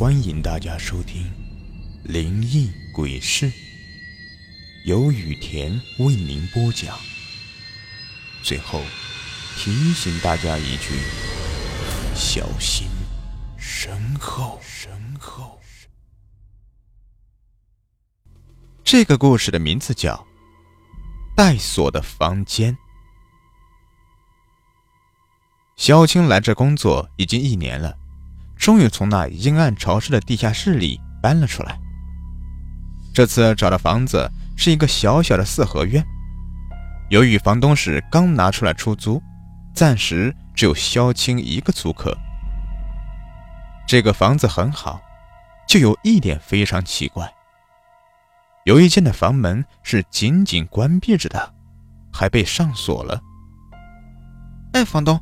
欢迎大家收听《灵异鬼事》，由雨田为您播讲。最后提醒大家一句：小心身后。身后。这个故事的名字叫《带锁的房间》。小青来这工作已经一年了。终于从那阴暗潮湿的地下室里搬了出来。这次找的房子是一个小小的四合院。由于房东是刚拿出来出租，暂时只有萧青一个租客。这个房子很好，就有一点非常奇怪：有一间的房门是紧紧关闭着的，还被上锁了。哎，房东，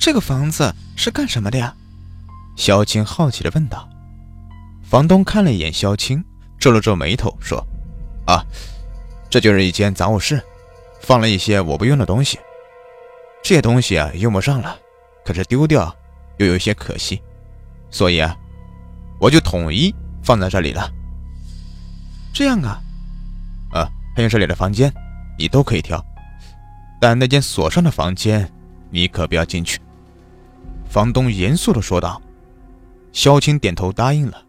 这个房子是干什么的呀？萧青好奇地问道：“房东看了一眼萧青，皱了皱眉头，说：‘啊，这就是一间杂物室，放了一些我不用的东西。这些东西啊，用不上了，可是丢掉又有些可惜，所以啊，我就统一放在这里了。’这样啊，啊，还有这里的房间，你都可以挑，但那间锁上的房间，你可不要进去。”房东严肃地说道。萧青点头答应了。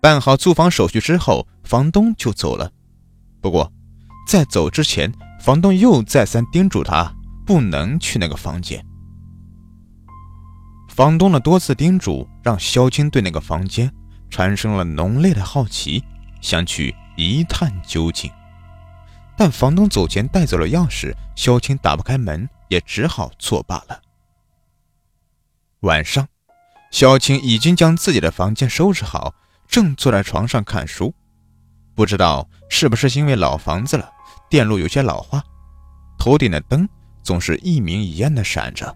办好租房手续之后，房东就走了。不过，在走之前，房东又再三叮嘱他不能去那个房间。房东的多次叮嘱让萧青对那个房间产生了浓烈的好奇，想去一探究竟。但房东走前带走了钥匙，萧青打不开门，也只好作罢了。晚上。小青已经将自己的房间收拾好，正坐在床上看书。不知道是不是因为老房子了，电路有些老化，头顶的灯总是一明一暗的闪着。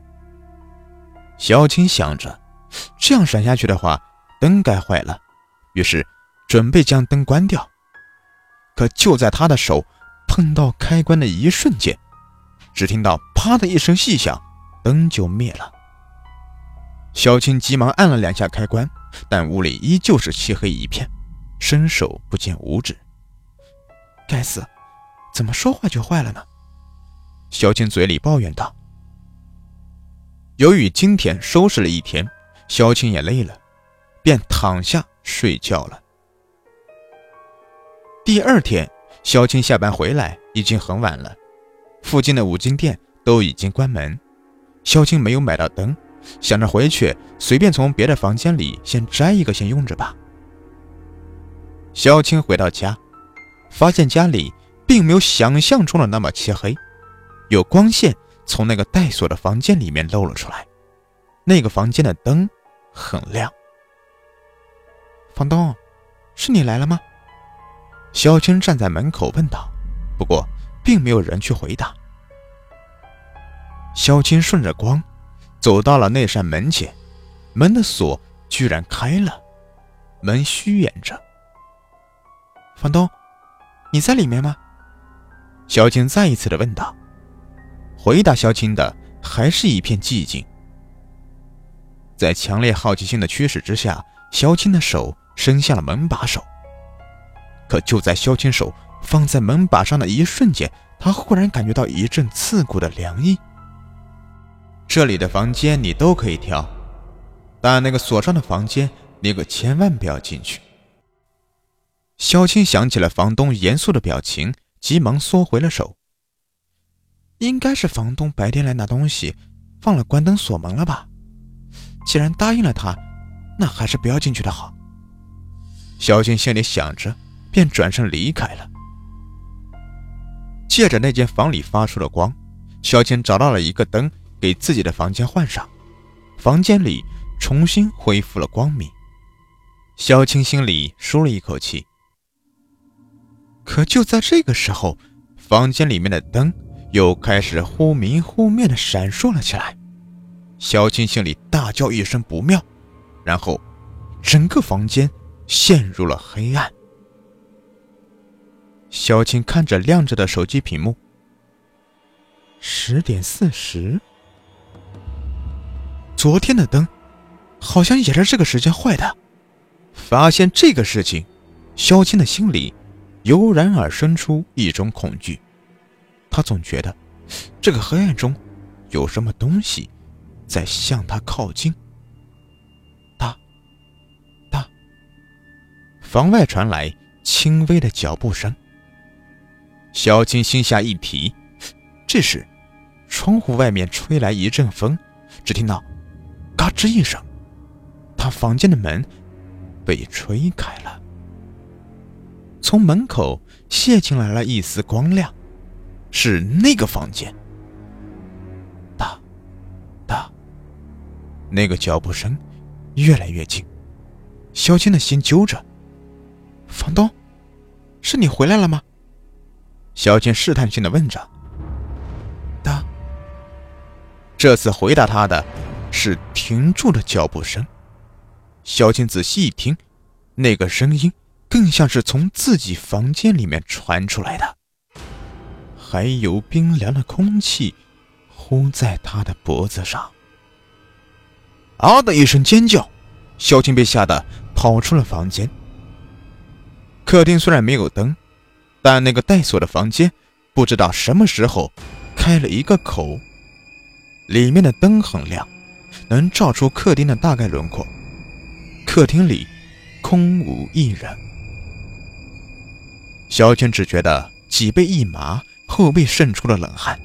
小青想着，这样闪下去的话，灯该坏了，于是准备将灯关掉。可就在他的手碰到开关的一瞬间，只听到“啪”的一声细响，灯就灭了。小青急忙按了两下开关，但屋里依旧是漆黑一片，伸手不见五指。该死，怎么说话就坏了呢？小青嘴里抱怨道。由于今天收拾了一天，小青也累了，便躺下睡觉了。第二天，小青下班回来已经很晚了，附近的五金店都已经关门，小青没有买到灯。想着回去随便从别的房间里先摘一个先用着吧。小青回到家，发现家里并没有想象中的那么漆黑，有光线从那个带锁的房间里面露了出来。那个房间的灯很亮。房东，是你来了吗？小青站在门口问道。不过并没有人去回答。小青顺着光。走到了那扇门前，门的锁居然开了，门虚掩着。房东，你在里面吗？萧青再一次的问道。回答萧青的还是一片寂静。在强烈好奇心的驱使之下，萧青的手伸向了门把手。可就在萧青手放在门把上的一瞬间，他忽然感觉到一阵刺骨的凉意。这里的房间你都可以挑，但那个锁上的房间你可千万不要进去。小青想起了房东严肃的表情，急忙缩回了手。应该是房东白天来拿东西，忘了关灯锁门了吧？既然答应了他，那还是不要进去的好。小青心里想着，便转身离开了。借着那间房里发出的光，小青找到了一个灯。给自己的房间换上，房间里重新恢复了光明。小青心里舒了一口气。可就在这个时候，房间里面的灯又开始忽明忽灭的闪烁了起来。小青心里大叫一声不妙，然后整个房间陷入了黑暗。小青看着亮着的手机屏幕，十点四十。昨天的灯好像也是这个时间坏的。发现这个事情，萧青的心里油然而生出一种恐惧。他总觉得这个黑暗中有什么东西在向他靠近。哒哒，房外传来轻微的脚步声。萧青心下一提，这时，窗户外面吹来一阵风，只听到“嘎吱”一声，他房间的门被吹开了，从门口泄进来了一丝光亮，是那个房间。哒哒，那个脚步声越来越近，萧青的心揪着。房东，是你回来了吗？萧青试探性的问着：“哒。”这次回答他的是停住了脚步声。萧青仔细一听，那个声音更像是从自己房间里面传出来的，还有冰凉的空气呼在他的脖子上。啊的一声尖叫，萧青被吓得跑出了房间。客厅虽然没有灯。但那个带锁的房间，不知道什么时候开了一个口，里面的灯很亮，能照出客厅的大概轮廓。客厅里空无一人，小娟只觉得脊背一麻，后背渗出了冷汗。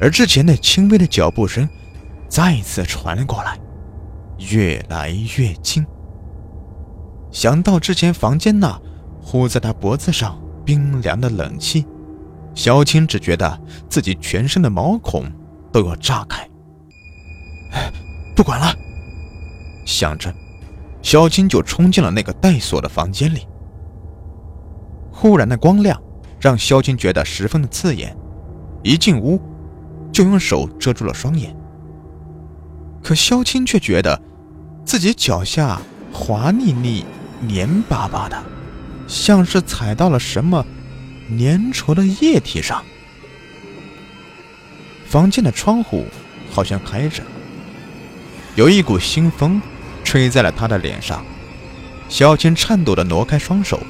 而之前那轻微的脚步声再次传了过来，越来越近。想到之前房间那呼在他脖子上。冰凉的冷气，小青只觉得自己全身的毛孔都要炸开。哎不管了，想着，小青就冲进了那个带锁的房间里。忽然的光亮让小青觉得十分的刺眼，一进屋就用手遮住了双眼。可萧青却觉得自己脚下滑腻腻、黏巴巴的。像是踩到了什么粘稠的液体上。房间的窗户好像开着，有一股腥风吹在了他的脸上。小青颤抖的挪开双手，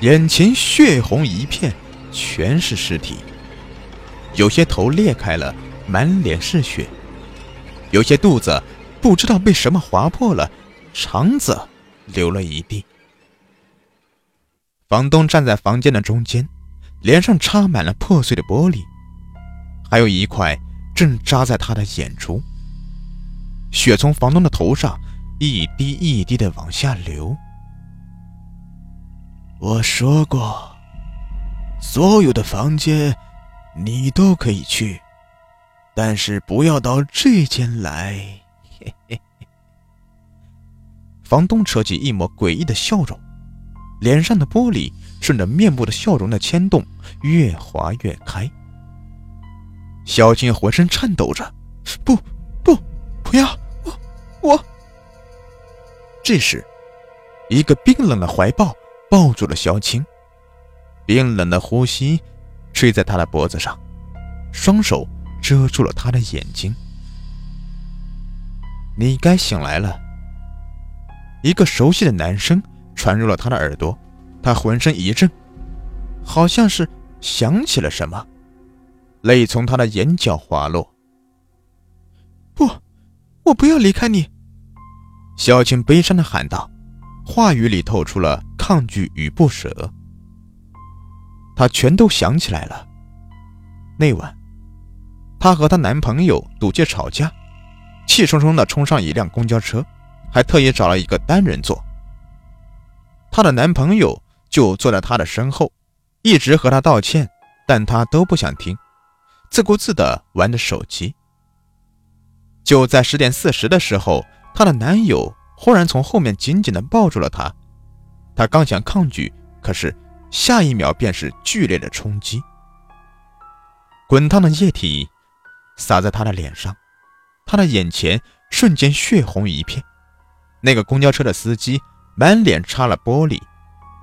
眼前血红一片，全是尸体，有些头裂开了，满脸是血；有些肚子不知道被什么划破了，肠子流了一地。房东站在房间的中间，脸上插满了破碎的玻璃，还有一块正扎在他的眼珠。血从房东的头上一滴一滴的往下流。我说过，所有的房间你都可以去，但是不要到这间来。嘿嘿嘿。房东扯起一抹诡异的笑容。脸上的玻璃顺着面部的笑容的牵动越滑越开，小青浑身颤抖着，不这时，一个冰冷的怀抱抱住了萧青，冰冷的呼吸吹在他的脖子上，双手遮住了他的眼睛。你该醒来了。一个熟悉的男声。传入了他的耳朵，他浑身一震，好像是想起了什么，泪从他的眼角滑落。不，我不要离开你！小青悲伤的喊道，话语里透出了抗拒与不舍。她全都想起来了。那晚，她和她男朋友赌气吵架，气冲冲的冲上一辆公交车，还特意找了一个单人座。她的男朋友就坐在她的身后，一直和她道歉，但她都不想听，自顾自地玩着手机。就在十点四十的时候，她的男友忽然从后面紧紧地抱住了她，她刚想抗拒，可是下一秒便是剧烈的冲击，滚烫的液体洒在她的脸上，她的眼前瞬间血红一片。那个公交车的司机。满脸插了玻璃，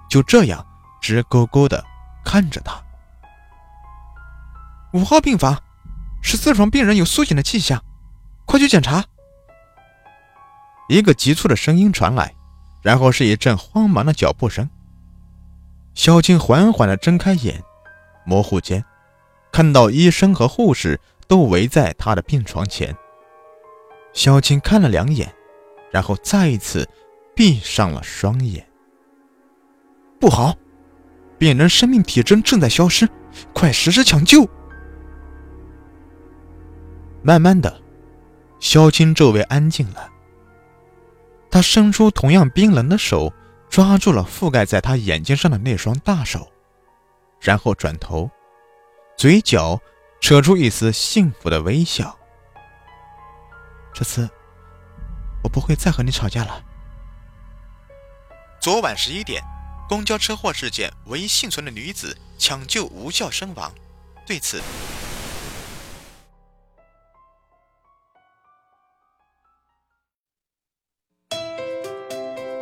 就这样直勾勾的看着他。五号病房，十四床病人有苏醒的迹象，快去检查。一个急促的声音传来，然后是一阵慌忙的脚步声。萧青缓缓地睁开眼，模糊间看到医生和护士都围在他的病床前。萧青看了两眼，然后再一次闭上了双眼。不好，病人生命体征正在消失，快实施抢救！慢慢的，萧青周围安静了。他伸出同样冰冷的手，抓住了覆盖在他眼睛上的那双大手，然后转头，嘴角扯出一丝幸福的微笑。这次，我不会再和你吵架了。昨晚十一点，公交车祸事件，唯一幸存的女子抢救无效身亡。对此，